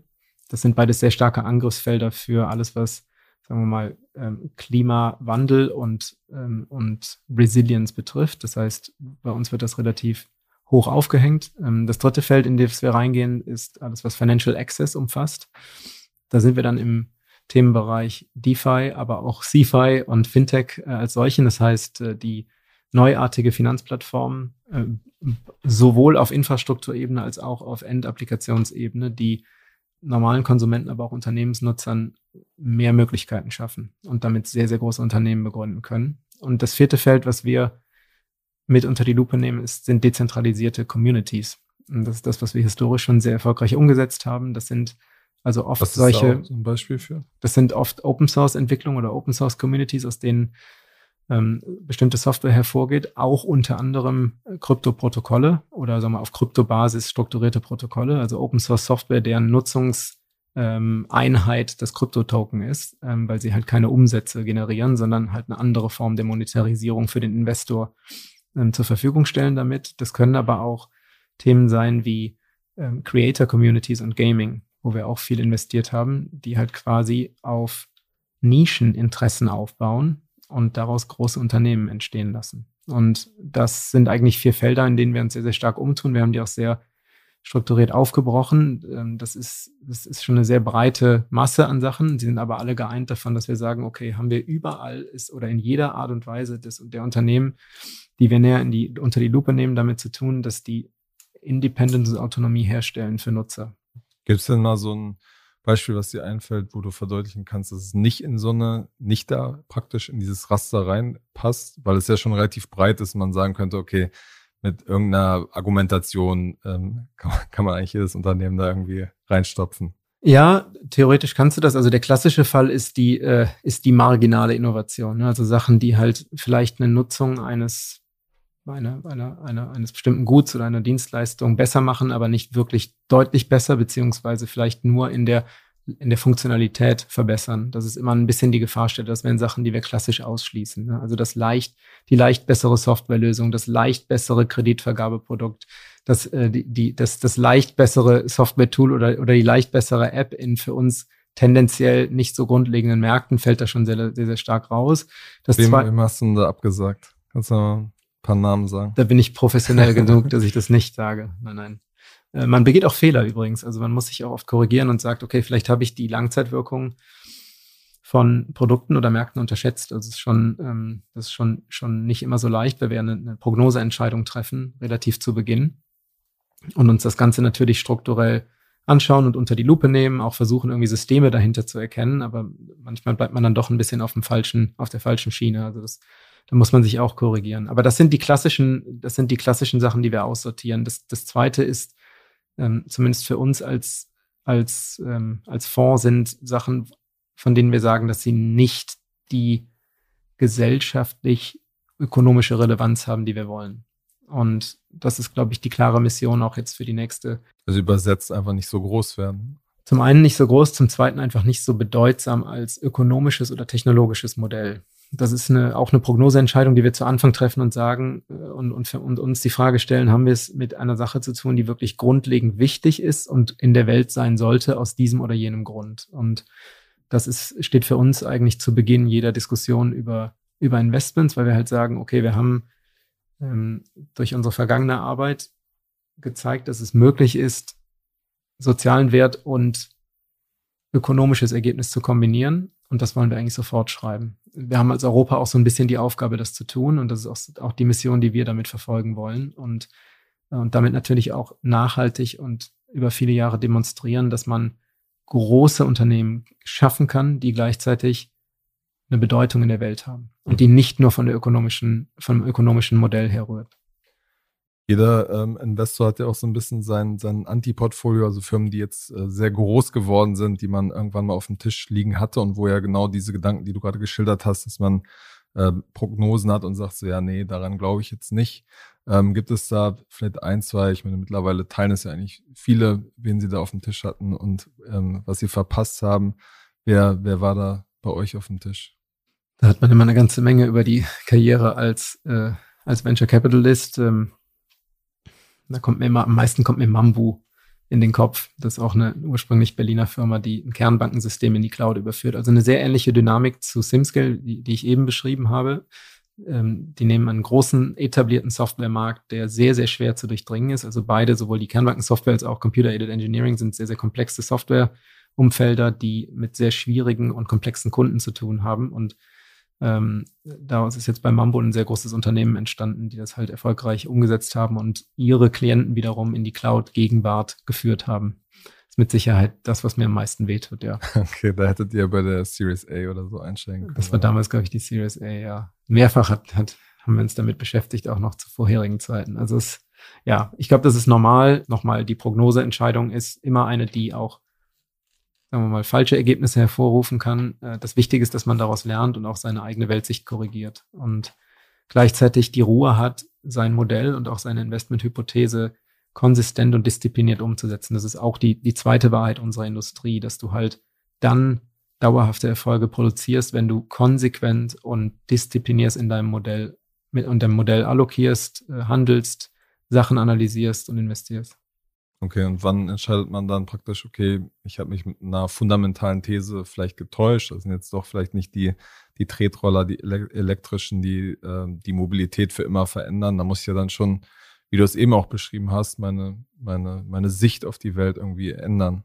Das sind beides sehr starke Angriffsfelder für alles, was sagen wir mal, ähm, Klimawandel und, ähm, und Resilience betrifft. Das heißt, bei uns wird das relativ hoch aufgehängt. Ähm, das dritte Feld, in das wir reingehen, ist alles, was Financial Access umfasst. Da sind wir dann im Themenbereich DeFi, aber auch CeFi und Fintech äh, als solchen. Das heißt, äh, die neuartige Finanzplattformen, äh, sowohl auf Infrastrukturebene als auch auf Endapplikationsebene, die normalen Konsumenten, aber auch Unternehmensnutzern mehr Möglichkeiten schaffen und damit sehr, sehr große Unternehmen begründen können. Und das vierte Feld, was wir mit unter die Lupe nehmen, ist, sind dezentralisierte Communities. Und das ist das, was wir historisch schon sehr erfolgreich umgesetzt haben. Das sind also oft was solche. Da so ein Beispiel für? Das sind oft Open Source Entwicklungen oder Open Source Communities, aus denen ähm, bestimmte Software hervorgeht, auch unter anderem Kryptoprotokolle oder sagen wir auf Kryptobasis strukturierte Protokolle, also Open Source Software, deren Nutzungseinheit ähm, das Kryptotoken ist, ähm, weil sie halt keine Umsätze generieren, sondern halt eine andere Form der Monetarisierung für den Investor ähm, zur Verfügung stellen damit. Das können aber auch Themen sein wie ähm, Creator Communities und Gaming, wo wir auch viel investiert haben, die halt quasi auf Nischeninteressen aufbauen und daraus große Unternehmen entstehen lassen. Und das sind eigentlich vier Felder, in denen wir uns sehr, sehr stark umtun. Wir haben die auch sehr strukturiert aufgebrochen. Ähm, das ist, das ist schon eine sehr breite Masse an Sachen. Sie sind aber alle geeint davon, dass wir sagen, okay, haben wir überall ist oder in jeder Art und Weise des, der Unternehmen, die wir näher in die, unter die Lupe nehmen, damit zu tun, dass die Independence und Autonomie herstellen für Nutzer. Gibt es denn mal so ein Beispiel, was dir einfällt, wo du verdeutlichen kannst, dass es nicht in so eine, nicht da praktisch in dieses Raster reinpasst, weil es ja schon relativ breit ist, man sagen könnte, okay, mit irgendeiner Argumentation ähm, kann, man, kann man eigentlich jedes Unternehmen da irgendwie reinstopfen. Ja, theoretisch kannst du das. Also der klassische Fall ist die, äh, ist die marginale Innovation. Ne? Also Sachen, die halt vielleicht eine Nutzung eines einer, einer, einer, eines bestimmten Guts oder einer Dienstleistung besser machen, aber nicht wirklich deutlich besser, beziehungsweise vielleicht nur in der, in der Funktionalität verbessern. Das ist immer ein bisschen die Gefahr stellt. Das wären Sachen, die wir klassisch ausschließen. Ne? Also das leicht, die leicht bessere Softwarelösung, das leicht bessere Kreditvergabeprodukt, das, äh, die, die, das, das leicht bessere Software-Tool oder, oder die leicht bessere App in für uns tendenziell nicht so grundlegenden Märkten fällt da schon sehr, sehr, sehr stark raus. Das wem, wem hast du denn da abgesagt? Kannst du mal paar Namen sagen. Da bin ich professionell genug, dass ich das nicht sage. Nein, nein. Äh, man begeht auch Fehler übrigens. Also man muss sich auch oft korrigieren und sagt, okay, vielleicht habe ich die Langzeitwirkung von Produkten oder Märkten unterschätzt. Also es ist schon, ähm, das ist schon, schon nicht immer so leicht, weil wir eine, eine Prognoseentscheidung treffen, relativ zu Beginn. Und uns das Ganze natürlich strukturell anschauen und unter die Lupe nehmen, auch versuchen, irgendwie Systeme dahinter zu erkennen. Aber manchmal bleibt man dann doch ein bisschen auf dem falschen, auf der falschen Schiene. Also das da muss man sich auch korrigieren. Aber das sind die klassischen, das sind die klassischen Sachen, die wir aussortieren. Das, das zweite ist, ähm, zumindest für uns als, als, ähm, als Fonds sind Sachen, von denen wir sagen, dass sie nicht die gesellschaftlich ökonomische Relevanz haben, die wir wollen. Und das ist, glaube ich, die klare Mission auch jetzt für die nächste. Also übersetzt einfach nicht so groß werden. Zum einen nicht so groß, zum zweiten einfach nicht so bedeutsam als ökonomisches oder technologisches Modell das ist eine, auch eine Prognoseentscheidung, die wir zu Anfang treffen und sagen äh, und, und, und uns die Frage stellen, haben wir es mit einer Sache zu tun, die wirklich grundlegend wichtig ist und in der Welt sein sollte aus diesem oder jenem Grund. Und das ist, steht für uns eigentlich zu Beginn jeder Diskussion über, über Investments, weil wir halt sagen, okay, wir haben ähm, durch unsere vergangene Arbeit gezeigt, dass es möglich ist, sozialen Wert und ökonomisches Ergebnis zu kombinieren. Und das wollen wir eigentlich sofort schreiben. Wir haben als Europa auch so ein bisschen die Aufgabe, das zu tun. Und das ist auch, auch die Mission, die wir damit verfolgen wollen. Und, äh, und damit natürlich auch nachhaltig und über viele Jahre demonstrieren, dass man große Unternehmen schaffen kann, die gleichzeitig eine Bedeutung in der Welt haben und die nicht nur von der ökonomischen, vom ökonomischen Modell herrührt. Jeder ähm, Investor hat ja auch so ein bisschen sein, sein Anti-Portfolio, also Firmen, die jetzt äh, sehr groß geworden sind, die man irgendwann mal auf dem Tisch liegen hatte und wo ja genau diese Gedanken, die du gerade geschildert hast, dass man äh, Prognosen hat und sagt so, ja, nee, daran glaube ich jetzt nicht. Ähm, gibt es da vielleicht ein, zwei, ich meine, mittlerweile teilen es ja eigentlich viele, wen sie da auf dem Tisch hatten und ähm, was sie verpasst haben. Wer, wer war da bei euch auf dem Tisch? Da hat man immer eine ganze Menge über die Karriere als, äh, als Venture Capitalist. Ähm, da kommt mir immer, am meisten kommt mir Mambu in den Kopf. Das ist auch eine ursprünglich Berliner Firma, die ein Kernbankensystem in die Cloud überführt. Also eine sehr ähnliche Dynamik zu SimScale, die, die ich eben beschrieben habe. Ähm, die nehmen einen großen etablierten Softwaremarkt, der sehr, sehr schwer zu durchdringen ist. Also beide, sowohl die Kernbankensoftware als auch Computer-Aided Engineering, sind sehr, sehr komplexe Softwareumfelder, die mit sehr schwierigen und komplexen Kunden zu tun haben. Und ähm, daraus ist jetzt bei Mambo ein sehr großes Unternehmen entstanden, die das halt erfolgreich umgesetzt haben und ihre Klienten wiederum in die Cloud-Gegenwart geführt haben. ist mit Sicherheit das, was mir am meisten wehtut, ja. Okay, da hättet ihr bei der Series A oder so einsteigen können. Das war damals, glaube ich, die Series A, ja. Mehrfach hat, hat, haben wir uns damit beschäftigt, auch noch zu vorherigen Zeiten. Also es, ja, ich glaube, das ist normal. Nochmal, die Prognoseentscheidung ist immer eine, die auch sagen wir mal, falsche Ergebnisse hervorrufen kann. Äh, das Wichtige ist, dass man daraus lernt und auch seine eigene Weltsicht korrigiert und gleichzeitig die Ruhe hat, sein Modell und auch seine Investmenthypothese konsistent und diszipliniert umzusetzen. Das ist auch die, die zweite Wahrheit unserer Industrie, dass du halt dann dauerhafte Erfolge produzierst, wenn du konsequent und disziplinierst in deinem Modell mit unter dem Modell allokierst, äh, handelst, Sachen analysierst und investierst. Okay, und wann entscheidet man dann praktisch, okay, ich habe mich mit einer fundamentalen These vielleicht getäuscht, das sind jetzt doch vielleicht nicht die, die Tretroller, die elektrischen, die äh, die Mobilität für immer verändern. Da muss ich ja dann schon, wie du es eben auch beschrieben hast, meine, meine, meine Sicht auf die Welt irgendwie ändern.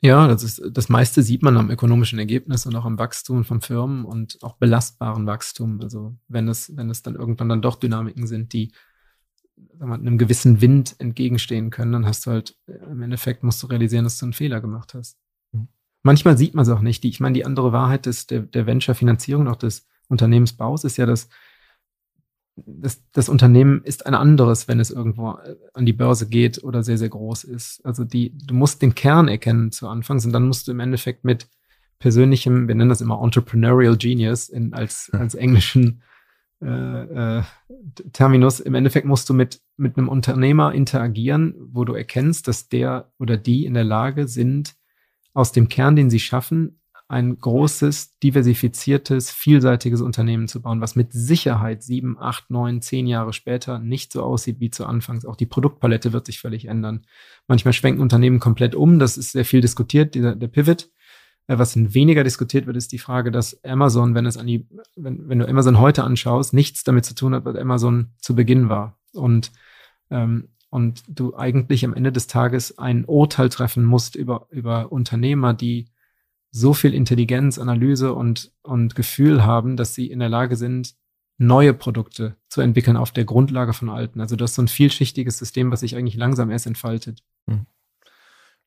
Ja, das ist das meiste sieht man am ökonomischen Ergebnis und auch am Wachstum von Firmen und auch belastbaren Wachstum. Also wenn es, wenn es dann irgendwann dann doch Dynamiken sind, die wir, einem gewissen Wind entgegenstehen können, dann hast du halt, äh, im Endeffekt musst du realisieren, dass du einen Fehler gemacht hast. Mhm. Manchmal sieht man es auch nicht. Die, ich meine, die andere Wahrheit des, der, der Venture-Finanzierung, auch des Unternehmensbaus, ist ja, dass das, das Unternehmen ist ein anderes, wenn es irgendwo äh, an die Börse geht oder sehr, sehr groß ist. Also die, du musst den Kern erkennen zu Anfangs und dann musst du im Endeffekt mit persönlichem, wir nennen das immer Entrepreneurial Genius in, als, als englischen äh, äh, Terminus. Im Endeffekt musst du mit, mit einem Unternehmer interagieren, wo du erkennst, dass der oder die in der Lage sind, aus dem Kern, den sie schaffen, ein großes, diversifiziertes, vielseitiges Unternehmen zu bauen, was mit Sicherheit sieben, acht, neun, zehn Jahre später nicht so aussieht wie zu Anfangs. Auch die Produktpalette wird sich völlig ändern. Manchmal schwenken Unternehmen komplett um. Das ist sehr viel diskutiert, dieser, der Pivot. Äh, was weniger diskutiert wird, ist die Frage, dass Amazon, wenn es an die, wenn, wenn du Amazon heute anschaust, nichts damit zu tun hat, was Amazon zu Beginn war. Und, ähm, und du eigentlich am Ende des Tages ein Urteil treffen musst über, über Unternehmer, die so viel Intelligenz, Analyse und, und Gefühl haben, dass sie in der Lage sind, neue Produkte zu entwickeln auf der Grundlage von alten. Also das ist so ein vielschichtiges System, was sich eigentlich langsam erst entfaltet. Hm.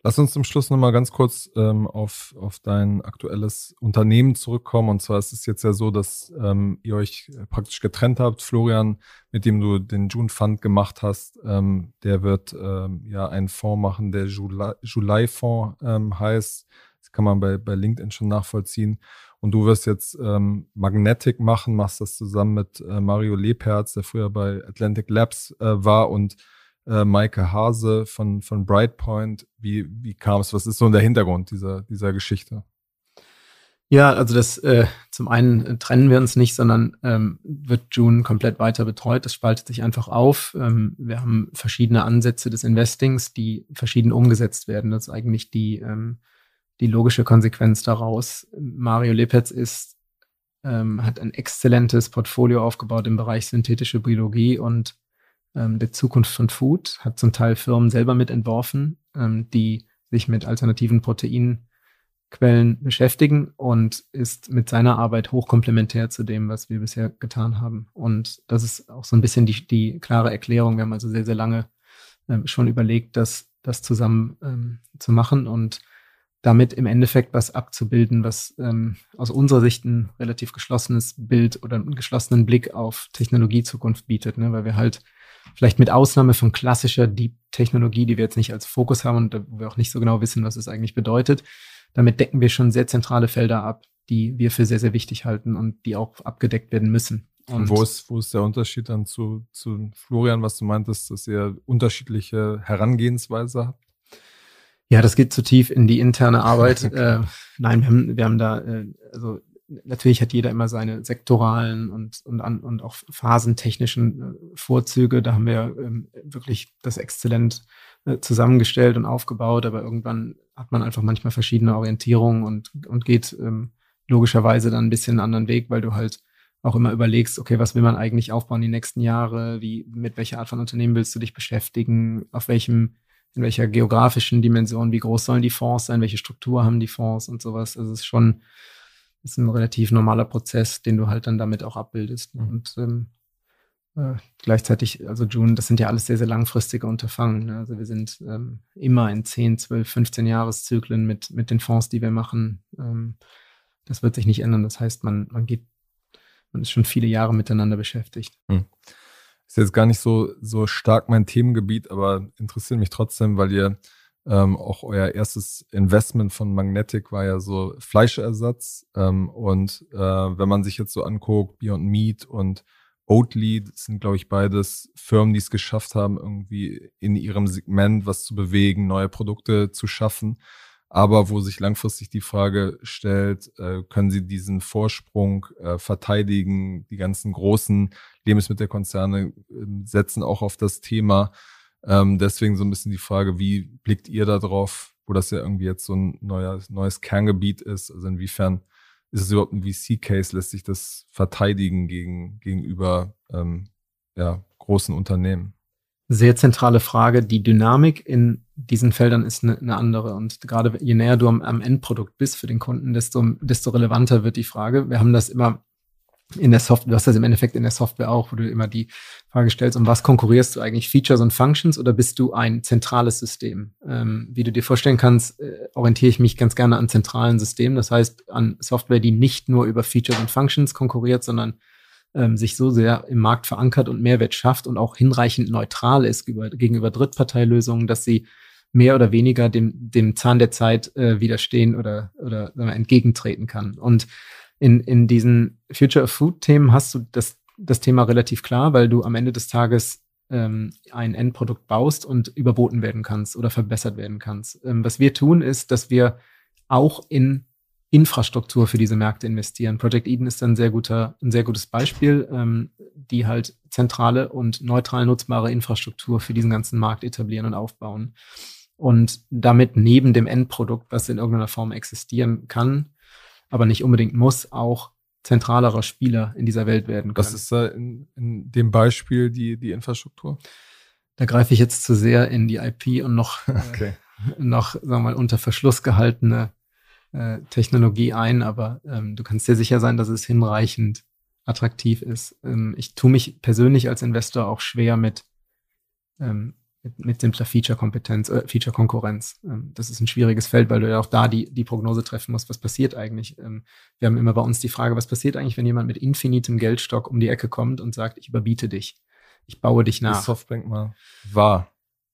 Lass uns zum Schluss nochmal ganz kurz ähm, auf, auf dein aktuelles Unternehmen zurückkommen. Und zwar ist es jetzt ja so, dass ähm, ihr euch praktisch getrennt habt. Florian, mit dem du den June Fund gemacht hast, ähm, der wird ähm, ja einen Fonds machen, der July, July Fonds ähm, heißt. Das kann man bei, bei LinkedIn schon nachvollziehen. Und du wirst jetzt ähm, Magnetic machen, machst das zusammen mit äh, Mario Lebherz, der früher bei Atlantic Labs äh, war und äh, Maike Hase von, von Brightpoint. Wie, wie kam es? Was ist so der Hintergrund dieser, dieser Geschichte? Ja, also das äh, zum einen äh, trennen wir uns nicht, sondern ähm, wird June komplett weiter betreut. Das spaltet sich einfach auf. Ähm, wir haben verschiedene Ansätze des Investings, die verschieden umgesetzt werden. Das ist eigentlich die, ähm, die logische Konsequenz daraus. Mario Lepetz ist, ähm, hat ein exzellentes Portfolio aufgebaut im Bereich synthetische Biologie und ähm, der Zukunft von Food, hat zum Teil Firmen selber mit entworfen, ähm, die sich mit alternativen Proteinquellen beschäftigen und ist mit seiner Arbeit hochkomplementär zu dem, was wir bisher getan haben. Und das ist auch so ein bisschen die, die klare Erklärung. Wir haben also sehr, sehr lange ähm, schon überlegt, das, das zusammen ähm, zu machen und damit im Endeffekt was abzubilden, was ähm, aus unserer Sicht ein relativ geschlossenes Bild oder einen geschlossenen Blick auf Technologiezukunft bietet, ne? weil wir halt vielleicht mit Ausnahme von klassischer Deep-Technologie, die wir jetzt nicht als Fokus haben und wo wir auch nicht so genau wissen, was es eigentlich bedeutet. Damit decken wir schon sehr zentrale Felder ab, die wir für sehr, sehr wichtig halten und die auch abgedeckt werden müssen. Und wo ist, wo ist der Unterschied dann zu, zu Florian, was du meintest, dass ihr unterschiedliche Herangehensweise habt? Ja, das geht zu tief in die interne Arbeit. äh, nein, wir haben, wir haben da, äh, also natürlich hat jeder immer seine sektoralen und, und, an, und auch phasentechnischen äh, Vorzüge. Da haben wir ähm, wirklich das exzellent äh, zusammengestellt und aufgebaut, aber irgendwann hat man einfach manchmal verschiedene Orientierungen und, und geht ähm, logischerweise dann ein bisschen einen anderen Weg, weil du halt auch immer überlegst, okay, was will man eigentlich aufbauen die nächsten Jahre? Wie, mit welcher Art von Unternehmen willst du dich beschäftigen? Auf welchem, in welcher geografischen Dimension? Wie groß sollen die Fonds sein? Welche Struktur haben die Fonds und sowas? Also es ist schon, ist ein relativ normaler Prozess, den du halt dann damit auch abbildest. Mhm. Und ähm, äh, gleichzeitig, also June, das sind ja alles sehr, sehr langfristige Unterfangen. Ne? Also wir sind ähm, immer in 10, 12, 15 Jahreszyklen mit, mit den Fonds, die wir machen. Ähm, das wird sich nicht ändern. Das heißt, man, man geht, man ist schon viele Jahre miteinander beschäftigt. Mhm. Ist jetzt gar nicht so, so stark mein Themengebiet, aber interessiert mich trotzdem, weil ihr ähm, auch euer erstes Investment von Magnetic war ja so Fleischersatz. Ähm, und äh, wenn man sich jetzt so anguckt, Beyond Meat und Oatly, sind, glaube ich, beides Firmen, die es geschafft haben, irgendwie in ihrem Segment was zu bewegen, neue Produkte zu schaffen. aber wo sich langfristig die Frage stellt, äh, können sie diesen Vorsprung äh, verteidigen? Die ganzen großen Lebensmittelkonzerne äh, setzen auch auf das Thema. Ähm, deswegen so ein bisschen die Frage, wie blickt ihr da drauf, wo das ja irgendwie jetzt so ein neuer, neues Kerngebiet ist? Also inwiefern ist es überhaupt ein VC-Case? Lässt sich das verteidigen gegen, gegenüber ähm, ja, großen Unternehmen? sehr zentrale Frage. Die Dynamik in diesen Feldern ist eine, eine andere. Und gerade je näher du am, am, Endprodukt bist für den Kunden, desto, desto relevanter wird die Frage. Wir haben das immer in der Software, du hast das im Endeffekt in der Software auch, wo du immer die Frage stellst, um was konkurrierst du eigentlich, Features und Functions oder bist du ein zentrales System? Ähm, wie du dir vorstellen kannst, äh, orientiere ich mich ganz gerne an zentralen Systemen, das heißt an Software, die nicht nur über Features und Functions konkurriert, sondern ähm, sich so sehr im Markt verankert und Mehrwert schafft und auch hinreichend neutral ist über, gegenüber Drittparteilösungen, dass sie mehr oder weniger dem, dem Zahn der Zeit äh, widerstehen oder, oder entgegentreten kann. Und in, in diesen Future of Food-Themen hast du das, das Thema relativ klar, weil du am Ende des Tages ähm, ein Endprodukt baust und überboten werden kannst oder verbessert werden kannst. Ähm, was wir tun, ist, dass wir auch in Infrastruktur für diese Märkte investieren. Project Eden ist ein sehr guter, ein sehr gutes Beispiel, ähm, die halt zentrale und neutral nutzbare Infrastruktur für diesen ganzen Markt etablieren und aufbauen. Und damit neben dem Endprodukt, was in irgendeiner Form existieren kann, aber nicht unbedingt muss, auch zentralerer Spieler in dieser Welt werden können. Was ist da in, in dem Beispiel die, die Infrastruktur? Da greife ich jetzt zu sehr in die IP und noch, okay. äh, noch sagen wir mal, unter Verschluss gehaltene äh, Technologie ein, aber ähm, du kannst dir sicher sein, dass es hinreichend attraktiv ist. Ähm, ich tue mich persönlich als Investor auch schwer mit, ähm, mit, mit simpler Feature-Kompetenz, äh, Feature-Konkurrenz. Ähm, das ist ein schwieriges Feld, weil du ja auch da die, die Prognose treffen musst, was passiert eigentlich. Ähm, wir haben immer bei uns die Frage, was passiert eigentlich, wenn jemand mit infinitem Geldstock um die Ecke kommt und sagt, ich überbiete dich. Ich baue dich nach. Softbank mal war.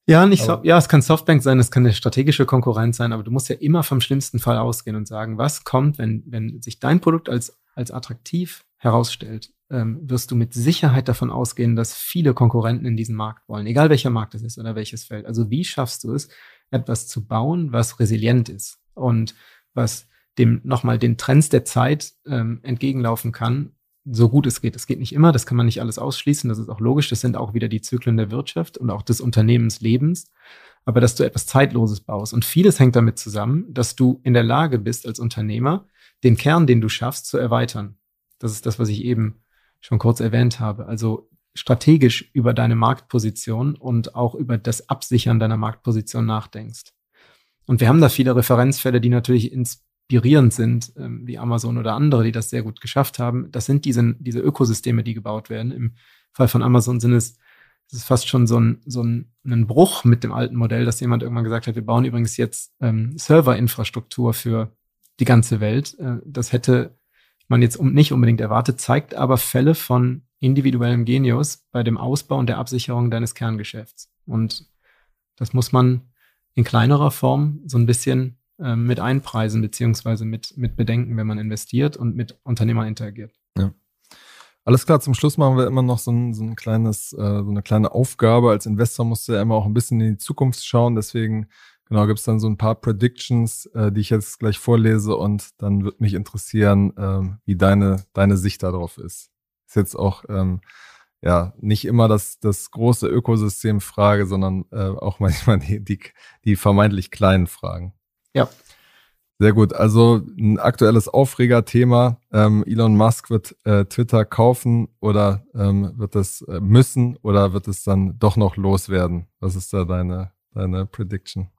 Ja, nicht so, ja, es kann Softbank sein, es kann eine strategische Konkurrenz sein, aber du musst ja immer vom schlimmsten Fall ausgehen und sagen, was kommt, wenn, wenn sich dein Produkt als, als attraktiv herausstellt, ähm, wirst du mit Sicherheit davon ausgehen, dass viele Konkurrenten in diesen Markt wollen, egal welcher Markt es ist oder welches Feld. Also wie schaffst du es, etwas zu bauen, was resilient ist und was dem nochmal den Trends der Zeit ähm, entgegenlaufen kann so gut es geht. Es geht nicht immer, das kann man nicht alles ausschließen, das ist auch logisch. Das sind auch wieder die Zyklen der Wirtschaft und auch des Unternehmenslebens. Aber dass du etwas Zeitloses baust. Und vieles hängt damit zusammen, dass du in der Lage bist, als Unternehmer, den Kern, den du schaffst, zu erweitern. Das ist das, was ich eben schon kurz erwähnt habe. Also strategisch über deine Marktposition und auch über das Absichern deiner Marktposition nachdenkst. Und wir haben da viele Referenzfälle, die natürlich ins inspirierend sind, ähm, wie Amazon oder andere, die das sehr gut geschafft haben. Das sind diese, diese Ökosysteme, die gebaut werden. Im Fall von Amazon sind es, es ist fast schon so ein, so ein, ein Bruch mit dem alten Modell, dass jemand irgendwann gesagt hat, wir bauen übrigens jetzt ähm, Serverinfrastruktur für die ganze Welt. Äh, das hätte man jetzt nicht unbedingt erwartet, zeigt aber Fälle von individuellem Genius bei dem Ausbau und der Absicherung deines Kerngeschäfts. Und das muss man in kleinerer Form so ein bisschen ähm, mit einpreisen, beziehungsweise mit, mit bedenken, wenn man investiert und mit Unternehmern interagiert. Ja. Alles klar, zum Schluss machen wir immer noch so ein, so ein kleines, äh, so eine kleine Aufgabe. Als Investor musst du ja immer auch ein bisschen in die Zukunft schauen. Deswegen, genau, gibt es dann so ein paar Predictions, äh, die ich jetzt gleich vorlese und dann wird mich interessieren, äh, wie deine, deine Sicht darauf ist. Ist jetzt auch ähm, ja nicht immer das, das große Ökosystem-Frage, sondern äh, auch manchmal die, die, die vermeintlich kleinen Fragen. Ja. Sehr gut. Also ein aktuelles Aufregerthema. Ähm, Elon Musk wird äh, Twitter kaufen oder ähm, wird es äh, müssen oder wird es dann doch noch loswerden? Was ist da deine, deine Prediction?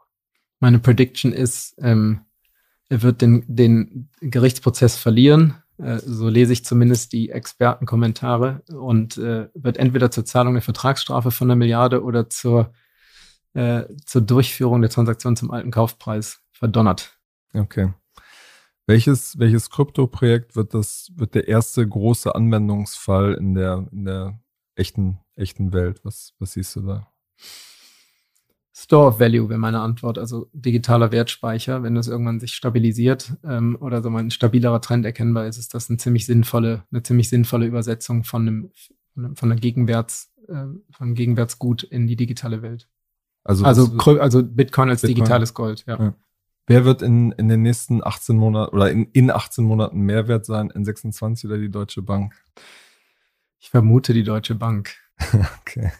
Meine Prediction ist, ähm, er wird den, den Gerichtsprozess verlieren. Äh, so lese ich zumindest die Expertenkommentare und äh, wird entweder zur Zahlung der Vertragsstrafe von einer Milliarde oder zur, äh, zur Durchführung der Transaktion zum alten Kaufpreis verdonnert. Okay. Welches, welches Krypto-Projekt wird das, wird der erste große Anwendungsfall in der, in der echten, echten Welt? Was, was siehst du da? Store of Value wäre meine Antwort, also digitaler Wertspeicher. Wenn das irgendwann sich stabilisiert ähm, oder so ein stabilerer Trend erkennbar ist, ist das eine ziemlich sinnvolle, eine ziemlich sinnvolle Übersetzung von einem, von einer Gegenwärts, äh, von Gegenwärtsgut in die digitale Welt. Also, also, also Bitcoin als Bitcoin. digitales Gold, ja. ja. Wer wird in, in den nächsten 18 Monaten oder in, in 18 Monaten Mehrwert sein, N26 oder die Deutsche Bank? Ich vermute die Deutsche Bank. okay.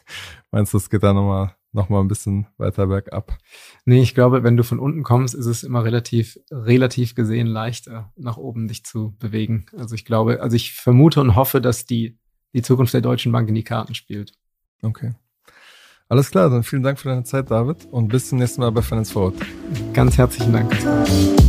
Meinst du, es geht da nochmal noch mal ein bisschen weiter bergab? Nee, ich glaube, wenn du von unten kommst, ist es immer relativ, relativ gesehen leichter, nach oben dich zu bewegen. Also ich glaube, also ich vermute und hoffe, dass die, die Zukunft der Deutschen Bank in die Karten spielt. Okay. Alles klar, dann vielen Dank für deine Zeit, David, und bis zum nächsten Mal bei Finance Forward. Ganz herzlichen Dank.